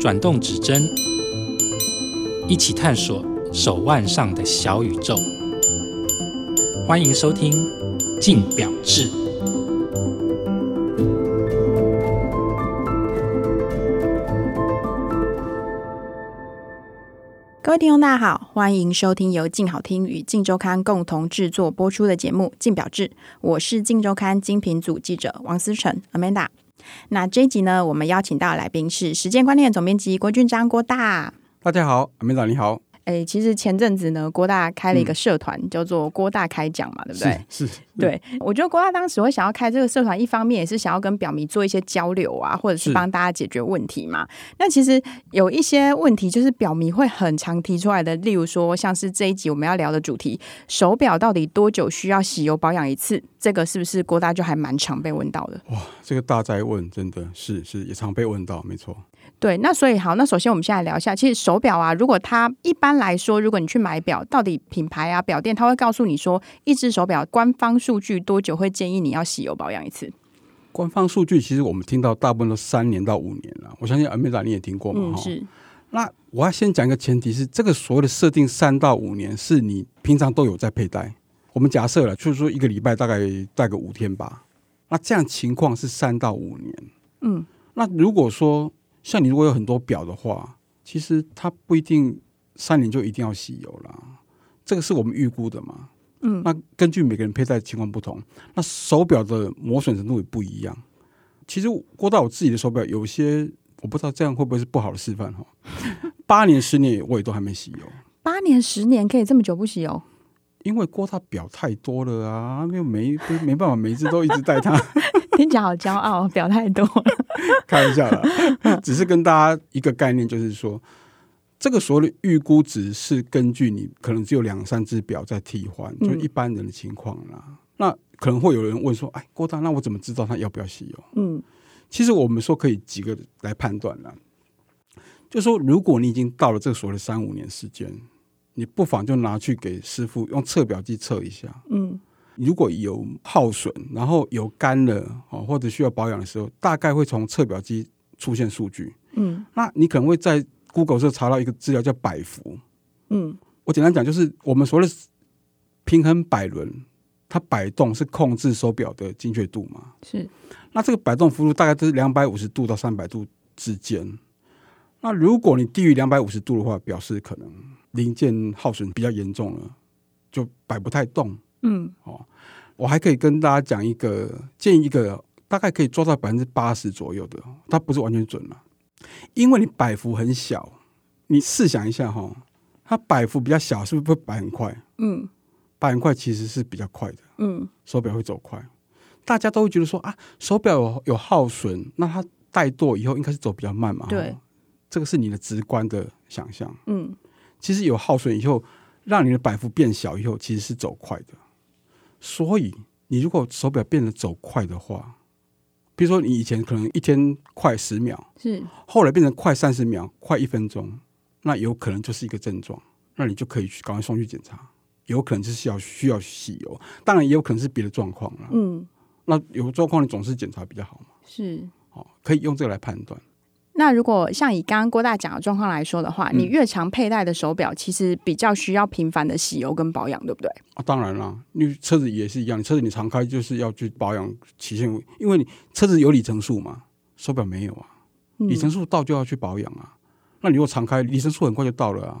转动指针，一起探索手腕上的小宇宙。欢迎收听《镜表志》。各位听众，大家好，欢迎收听由静好听与静周刊共同制作播出的节目《镜表志》，我是静周刊精品组记者王思成 Amanda。那这一集呢，我们邀请到来宾是时间观念总编辑郭俊章郭大。大家好阿明长你好。哎，其实前阵子呢，郭大开了一个社团，嗯、叫做“郭大开讲”嘛，对不对？是，是对。我觉得郭大当时会想要开这个社团，一方面也是想要跟表迷做一些交流啊，或者是帮大家解决问题嘛。那其实有一些问题，就是表迷会很常提出来的，例如说，像是这一集我们要聊的主题，手表到底多久需要洗油保养一次？这个是不是郭大就还蛮常被问到的？哇，这个大哉问，真的是是也常被问到，没错。对，那所以好，那首先我们先来聊一下，其实手表啊，如果它一般来说，如果你去买表，到底品牌啊、表店，它会告诉你说，一只手表官方数据多久会建议你要洗油保养一次？官方数据其实我们听到大部分都三年到五年了，我相信阿美达你也听过嘛？嗯，是。那我要先讲一个前提是，这个所谓的设定三到五年，是你平常都有在佩戴。我们假设了，就是说一个礼拜大概戴个五天吧。那这样情况是三到五年。嗯。那如果说像你如果有很多表的话，其实它不一定三年就一定要洗油啦。这个是我们预估的嘛。嗯。那根据每个人佩戴情况不同，那手表的磨损程度也不一样。其实郭到我自己的手表有些我不知道这样会不会是不好的示范哈。八年十年我也都还没洗油。八年十年可以这么久不洗油？因为郭大表太多了啊，没有没没办法，每一只都一直戴它。听起来好骄傲，表太多了。开玩笑了，只是跟大家一个概念，就是说，这个所谓的预估值是根据你可能只有两三只表在替换，就一般人的情况啦。嗯、那可能会有人问说：“哎，郭大，那我怎么知道他要不要洗油？”嗯，其实我们说可以几个来判断啦。就说如果你已经到了这个所谓的三五年时间。你不妨就拿去给师傅用测表机测一下。嗯，如果有耗损，然后有干了哦，或者需要保养的时候，大概会从测表机出现数据。嗯，那你可能会在 Google 上查到一个资料叫摆幅。嗯，我简单讲，就是我们所谓的平衡摆轮，它摆动是控制手表的精确度嘛？是。那这个摆动幅度大概都是两百五十度到三百度之间。那如果你低于两百五十度的话，表示可能。零件耗损比较严重了，就摆不太动。嗯，哦，我还可以跟大家讲一个建议，一个大概可以做到百分之八十左右的，它不是完全准了，因为你摆幅很小，你试想一下哈，它摆幅比较小，是不是会摆很快？嗯，摆很快其实是比较快的。嗯，手表会走快，大家都会觉得说啊，手表有有耗损，那它怠惰以后应该是走比较慢嘛？对，这个是你的直观的想象。嗯。其实有耗损以后，让你的摆幅变小以后，其实是走快的。所以你如果手表变得走快的话，比如说你以前可能一天快十秒，是后来变成快三十秒、快一分钟，那有可能就是一个症状，那你就可以去赶快送去检查，有可能就是要需要洗油，当然也有可能是别的状况了。嗯，那有状况你总是检查比较好嘛。是，哦，可以用这个来判断。那如果像以刚刚郭大讲的状况来说的话，你越常佩戴的手表，其实比较需要频繁的洗油跟保养，对不对？啊，当然啦，因为车子也是一样，你车子你常开就是要去保养期限，因为你车子有里程数嘛，手表没有啊，里程数到就要去保养啊。嗯、那你如果常开，里程数很快就到了啊，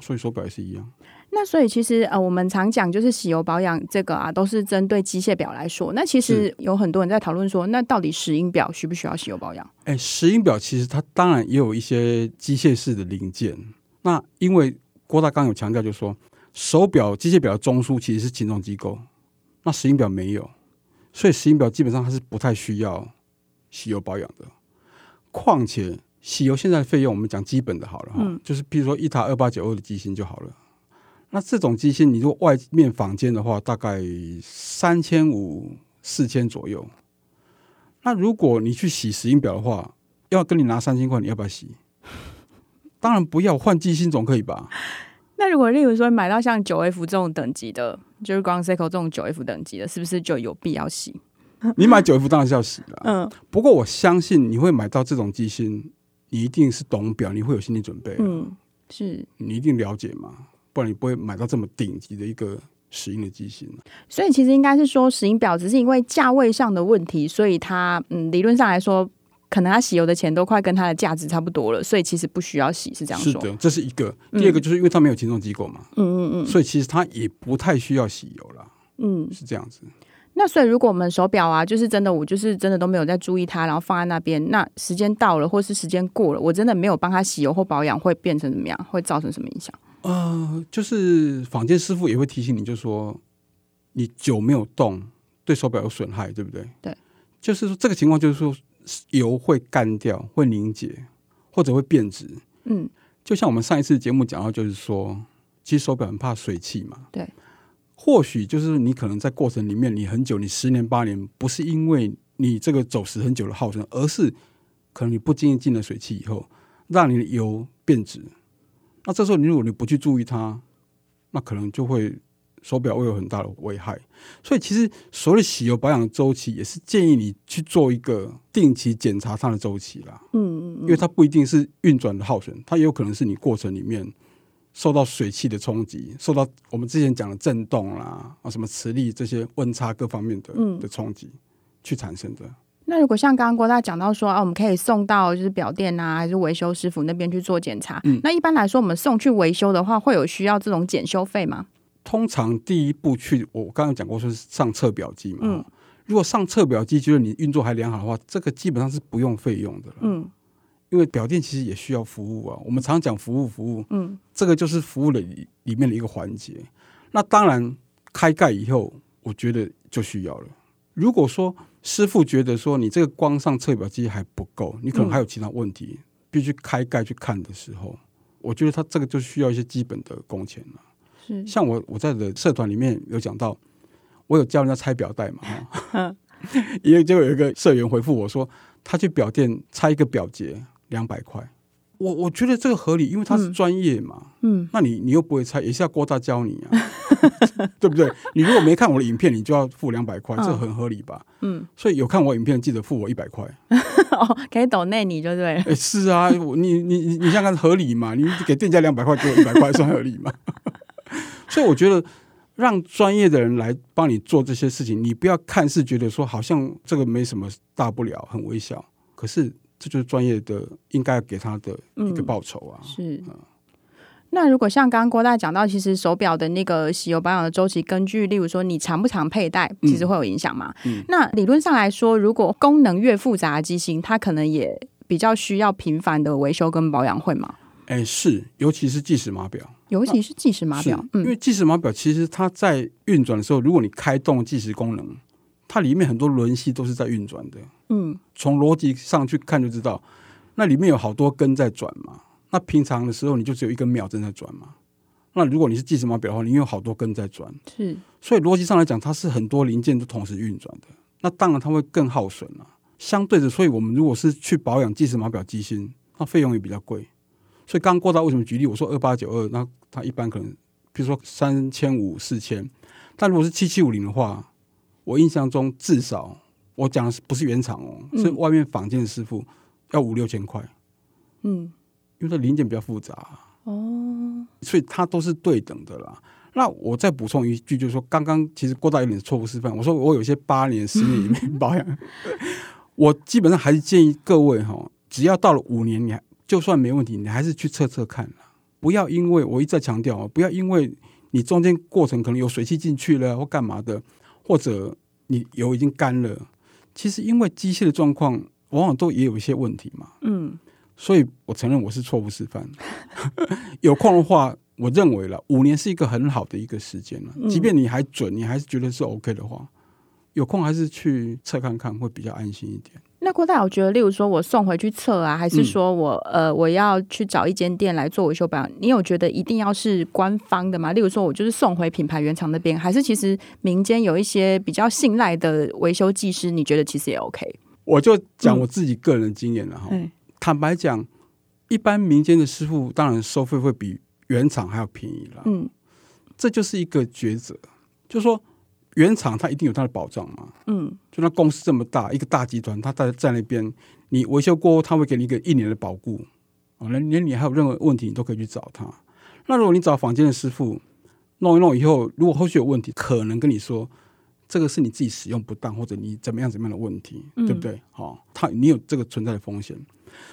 所以手表也是一样。那所以其实呃，我们常讲就是洗油保养这个啊，都是针对机械表来说。那其实有很多人在讨论说，那到底石英表需不需要洗油保养？哎，石英表其实它当然也有一些机械式的零件。那因为郭大刚有强调，就是说手表机械表的中枢其实是擒纵机构，那石英表没有，所以石英表基本上它是不太需要洗油保养的。况且洗油现在的费用，我们讲基本的好了哈，嗯、就是比如说一塔二八九二的机芯就好了。那这种机芯，你如果外面房间的话，大概三千五、四千左右。那如果你去洗石英表的话，要跟你拿三千块，你要不要洗？当然不要，换机芯总可以吧？那如果例如说买到像九 F 这种等级的，就是光 Seiko 这种九 F 等级的，是不是就有必要洗？你买九 F 当然是要洗了。嗯，不过我相信你会买到这种机芯，你一定是懂表，你会有心理准备。嗯，是你一定了解嘛，不然你不会买到这么顶级的一个石英的机芯。所以其实应该是说，石英表只是因为价位上的问题，所以它嗯，理论上来说。可能它洗油的钱都快跟它的价值差不多了，所以其实不需要洗，是这样说。是的，这是一个。第二个就是因为它没有擒纵机构嘛，嗯嗯嗯，所以其实它也不太需要洗油了。嗯，是这样子。那所以如果我们手表啊，就是真的，我就是真的都没有在注意它，然后放在那边，那时间到了或是时间过了，我真的没有帮它洗油或保养，会变成怎么样？会造成什么影响？呃，就是坊间师傅也会提醒你，就说你久没有动，对手表有损害，对不对？对，就是说这个情况，就是说。油会干掉，会凝结，或者会变质。嗯，就像我们上一次节目讲到，就是说，其实手表很怕水汽嘛。对，或许就是你可能在过程里面，你很久，你十年八年，不是因为你这个走时很久的耗损，而是可能你不经意进了水汽以后，让你的油变质。那这时候，你如果你不去注意它，那可能就会。手表会有很大的危害，所以其实所谓的洗油保养的周期，也是建议你去做一个定期检查它的周期啦。嗯嗯，因为它不一定是运转的耗损，它也有可能是你过程里面受到水汽的冲击，受到我们之前讲的震动啦啊，什么磁力这些温差各方面的的冲击去产生的。那如果像刚刚郭大讲到说啊，我们可以送到就是表店啊，还是维修师傅那边去做检查？嗯，那一般来说，我们送去维修的话，会有需要这种检修费吗？通常第一步去，我刚刚讲过说是上测表机嘛。嗯。如果上测表机就是你运作还良好的话，这个基本上是不用费用的了。嗯。因为表店其实也需要服务啊，我们常讲服务服务。嗯。这个就是服务的里面的一个环节。那当然开盖以后，我觉得就需要了。如果说师傅觉得说你这个光上测表机还不够，你可能还有其他问题，嗯、必须开盖去看的时候，我觉得他这个就需要一些基本的工钱了。像我我在的社团里面有讲到，我有教人家拆表带嘛，哈，因为就有一个社员回复我说，他去表店拆一个表节两百块，我我觉得这个合理，因为他是专业嘛，嗯，那你你又不会拆，也是要郭大教你啊，对不对？你如果没看我的影片，你就要付两百块，这很合理吧？嗯，所以有看我影片，记得付我一百块，哦，可以抖内你就对，哎，是啊，你你你你想看合理嘛？你给店家两百块，给我一百块，算合理吗？所以我觉得，让专业的人来帮你做这些事情，你不要看似觉得说好像这个没什么大不了，很微小。可是这就是专业的应该给他的一个报酬啊。嗯、是。那如果像刚刚郭大讲到，其实手表的那个洗油保养的周期，根据例如说你常不常佩戴，其实会有影响嘛。嗯嗯、那理论上来说，如果功能越复杂的机型，它可能也比较需要频繁的维修跟保养，会吗？哎，是，尤其是计时码表。尤其是计时码表，因为计时码表其实它在运转的时候，如果你开动计时功能，它里面很多轮系都是在运转的。嗯，从逻辑上去看就知道，那里面有好多根在转嘛。那平常的时候你就只有一根秒针在转嘛。那如果你是计时码表的话，你有好多根在转。是，所以逻辑上来讲，它是很多零件都同时运转的。那当然它会更耗损了。相对的，所以我们如果是去保养计时码表机芯，那费用也比较贵。所以刚刚郭大为什么举例？我说二八九二，那它一般可能，比如说三千五、四千，但如果是七七五零的话，我印象中至少我讲的是不是原厂哦，是外面坊间的师傅要五六千块。嗯，因为它零件比较复杂哦，所以它都是对等的啦。那我再补充一句，就是说刚刚其实郭大有点错误示范。我说我有些八年、十年里面 保养，我基本上还是建议各位哈，只要到了五年，你还。就算没问题，你还是去测测看，不要因为我一再强调，不要因为你中间过程可能有水汽进去了或干嘛的，或者你油已经干了。其实因为机械的状况，往往都也有一些问题嘛。嗯，所以我承认我是错误示范。有空的话，我认为了五年是一个很好的一个时间了。即便你还准，你还是觉得是 OK 的话，有空还是去测看看，会比较安心一点。那郭大，我觉得，例如说我送回去测啊，还是说我、嗯、呃我要去找一间店来做维修保养，你有觉得一定要是官方的吗？例如说，我就是送回品牌原厂那边，还是其实民间有一些比较信赖的维修技师，你觉得其实也 OK？我就讲我自己个人经验了哈。嗯、坦白讲，一般民间的师傅当然收费会比原厂还要便宜了。嗯，这就是一个抉择，就是说原厂它一定有它的保障嘛。嗯，就那公司这么大，一个大集团，它在在那边，你维修过后，他会给你一个一年的保固。哦，连连你还有任何问题，你都可以去找他。那如果你找房间的师傅弄一弄以后，如果后续有问题，可能跟你说这个是你自己使用不当，或者你怎么样怎么样的问题，嗯、对不对？好、哦，他你有这个存在的风险，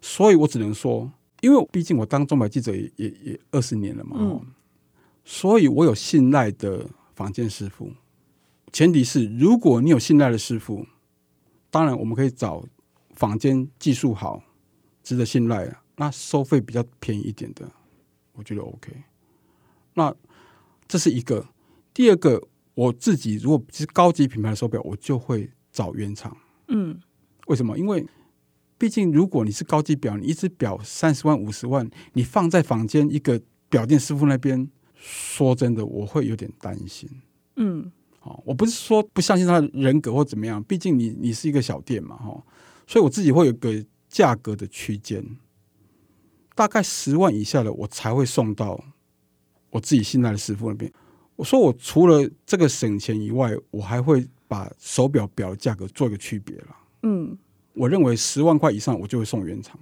所以我只能说，因为毕竟我当中百记者也也也二十年了嘛，嗯、所以我有信赖的房间师傅。前提是如果你有信赖的师傅，当然我们可以找坊间技术好、值得信赖的，那收费比较便宜一点的。我觉得 OK，那这是一个。第二个，我自己如果是高级品牌的手表，我就会找原厂。嗯，为什么？因为毕竟如果你是高级表，你一只表三十万、五十万，你放在房间一个表店师傅那边，说真的，我会有点担心。嗯，好，我不是说不相信他的人格或怎么样，毕竟你你是一个小店嘛，哈，所以我自己会有个价格的区间。大概十万以下的，我才会送到我自己信赖的师傅那边。我说，我除了这个省钱以外，我还会把手表表的价格做一个区别了。嗯，我认为十万块以上，我就会送原厂，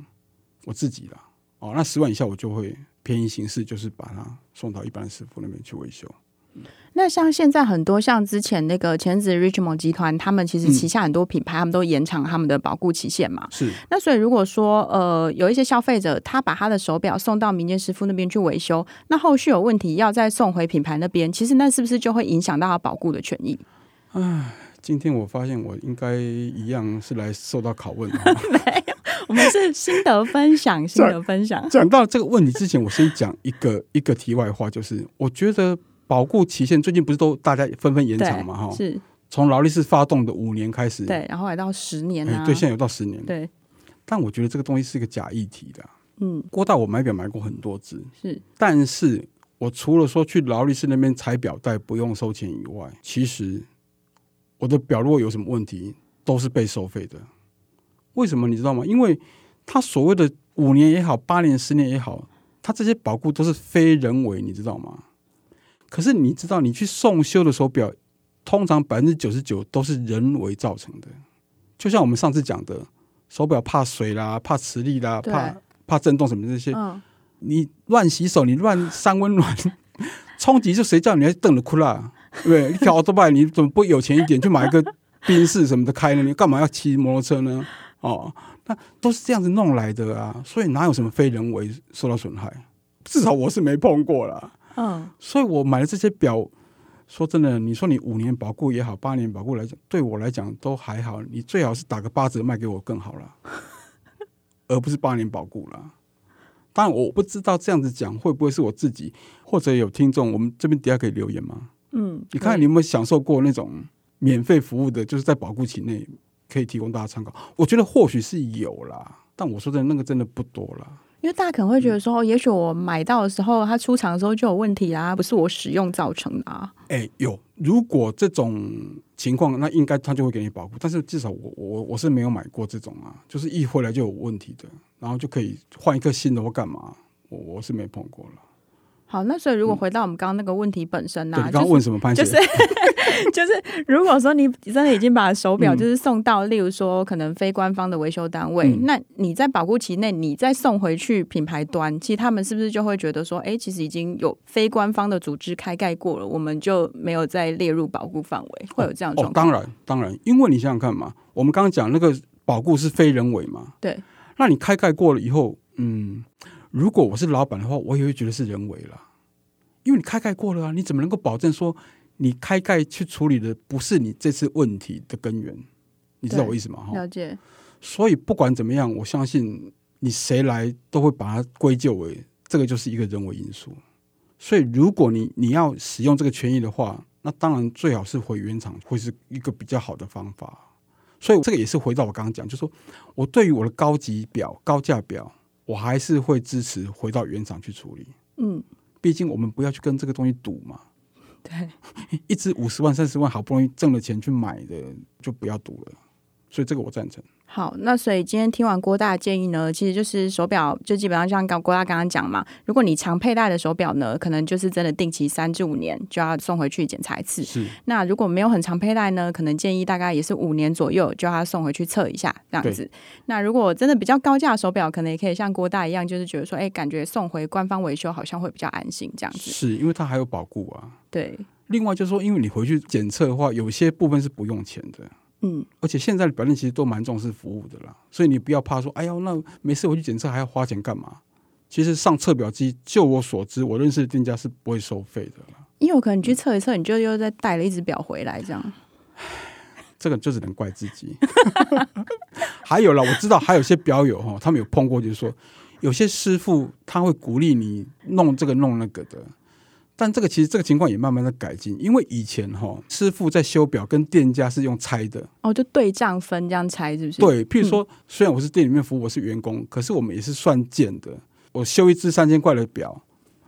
我自己了。哦，那十万以下，我就会便宜形式，就是把它送到一般的师傅那边去维修。那像现在很多像之前那个前子 Richemont 集团，他们其实旗下很多品牌，他们都延长他们的保固期限嘛。是。那所以如果说呃有一些消费者他把他的手表送到民间师傅那边去维修，那后续有问题要再送回品牌那边，其实那是不是就会影响到他保固的权益？唉，今天我发现我应该一样是来受到拷问的。没有，我们是心得分享，心得分享。讲到这个问题之前，我先讲一个 一个题外话，就是我觉得。保固期限最近不是都大家纷纷延长嘛？哈，是从劳力士发动的五年开始，对，然后来到十年啊，对，现在有到十年，对。但我觉得这个东西是一个假议题的。嗯，郭大我买表买过很多只，是，但是我除了说去劳力士那边采表带不用收钱以外，其实我的表如果有什么问题，都是被收费的。为什么你知道吗？因为他所谓的五年也好，八年、十年也好，他这些保固都是非人为，你知道吗？可是你知道，你去送修的手表，通常百分之九十九都是人为造成的。就像我们上次讲的，手表怕水啦，怕磁力啦，怕怕震动什么这些，嗯、你乱洗手，你乱三温暖，冲击就谁叫你还瞪着哭啦？对 不对？你开奥多拜，你怎么不有钱一点，去买一个宾士什么的开呢？你干嘛要骑摩托车呢？哦，那都是这样子弄来的啊，所以哪有什么非人为受到损害？至少我是没碰过啦。嗯，所以我买的这些表，说真的，你说你五年保固也好，八年保固来讲，对我来讲都还好。你最好是打个八折卖给我更好了，而不是八年保固了。当然，我不知道这样子讲会不会是我自己，或者有听众，我们这边底下可以留言吗？嗯，你看你有没有享受过那种免费服务的，就是在保固期内可以提供大家参考。我觉得或许是有啦，但我说真的，那个真的不多啦。因为大家可能会觉得说，也许我买到的时候，它出厂的时候就有问题啦，不是我使用造成的啊。哎、欸，有，如果这种情况，那应该他就会给你保护。但是至少我我我是没有买过这种啊，就是一回来就有问题的，然后就可以换一个新的或干嘛，我我是没碰过了。好，那所以如果回到我们刚刚那个问题本身呢、啊？嗯、你刚刚问什么潘姐？就是 就是，如果说你真的已经把手表就是送到，嗯、例如说可能非官方的维修单位，嗯、那你在保护期内，你再送回去品牌端，其实他们是不是就会觉得说，哎，其实已经有非官方的组织开盖过了，我们就没有再列入保护范围，会有这样状况？哦，当然，当然，因为你想想看嘛，我们刚刚讲那个保护是非人为嘛，对，那你开盖过了以后，嗯。如果我是老板的话，我也会觉得是人为了，因为你开盖过了啊，你怎么能够保证说你开盖去处理的不是你这次问题的根源？你知道我意思吗？哈了解。所以不管怎么样，我相信你谁来都会把它归咎为这个就是一个人为因素。所以如果你你要使用这个权益的话，那当然最好是回原厂，会是一个比较好的方法。所以这个也是回到我刚刚讲，就是说我对于我的高级表、高价表。我还是会支持回到原厂去处理。嗯，毕竟我们不要去跟这个东西赌嘛。对，一支五十万、三十万，好不容易挣了钱去买的，就不要赌了。所以这个我赞成。好，那所以今天听完郭大的建议呢，其实就是手表就基本上像刚郭大刚刚讲嘛，如果你常佩戴的手表呢，可能就是真的定期三至五年就要送回去检查一次。是。那如果没有很常佩戴呢，可能建议大概也是五年左右就要送回去测一下这样子。那如果真的比较高价的手表，可能也可以像郭大一样，就是觉得说，哎，感觉送回官方维修好像会比较安心这样子。是因为它还有保固啊。对。另外就是说，因为你回去检测的话，有些部分是不用钱的。嗯，而且现在的表店其实都蛮重视服务的啦，所以你不要怕说，哎呀，那没事我去检测还要花钱干嘛？其实上测表机，就我所知，我认识的店家是不会收费的啦。因为我可能你去测一测，你就又再带了一只表回来，这样。这个就只能怪自己。还有啦，我知道还有些表友哈，他们有碰过，就是说有些师傅他会鼓励你弄这个弄那个的。但这个其实这个情况也慢慢的改进，因为以前哈师傅在修表跟店家是用拆的哦，就对账分这样拆是不是？对，譬如说，嗯、虽然我是店里面服务，我是员工，可是我们也是算件的。我修一只三千块的表，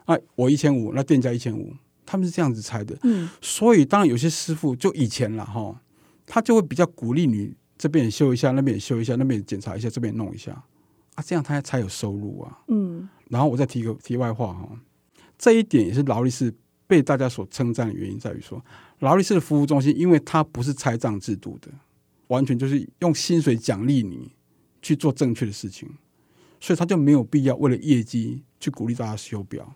那我一千五，那店家一千五，他们是这样子拆的。嗯，所以当然有些师傅就以前了哈，他就会比较鼓励你这边也修一下，那边也修一下，那边也检查一下，这边也弄一下啊，这样他才有收入啊。嗯，然后我再提个题外话哈。这一点也是劳力士被大家所称赞的原因，在于说劳力士的服务中心，因为它不是拆账制度的，完全就是用薪水奖励你去做正确的事情，所以他就没有必要为了业绩去鼓励大家修表。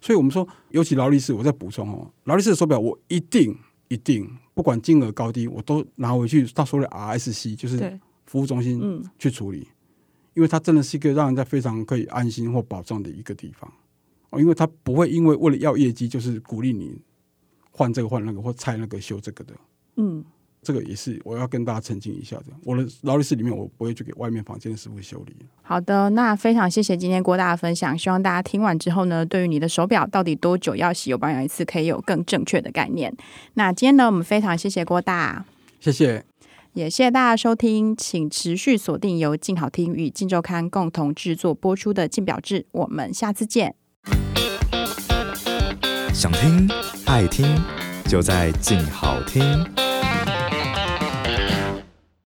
所以我们说，尤其劳力士，我再补充哦，劳力士的手表我一定一定不管金额高低，我都拿回去到所谓的 RSC，就是服务中心去处理，因为它真的是一个让人家非常可以安心或保障的一个地方。因为他不会因为为了要业绩，就是鼓励你换这个换那个或拆那个修这个的。嗯，这个也是我要跟大家澄清一下的。我的劳力士里面，我不会去给外面房间的师傅修理。好的，那非常谢谢今天郭大的分享。希望大家听完之后呢，对于你的手表到底多久要洗油保养一次，可以有更正确的概念。那今天呢，我们非常谢谢郭大，谢谢，也谢谢大家收听，请持续锁定由静好听与静周刊共同制作播出的《静表志》，我们下次见。想听爱听，就在静好听。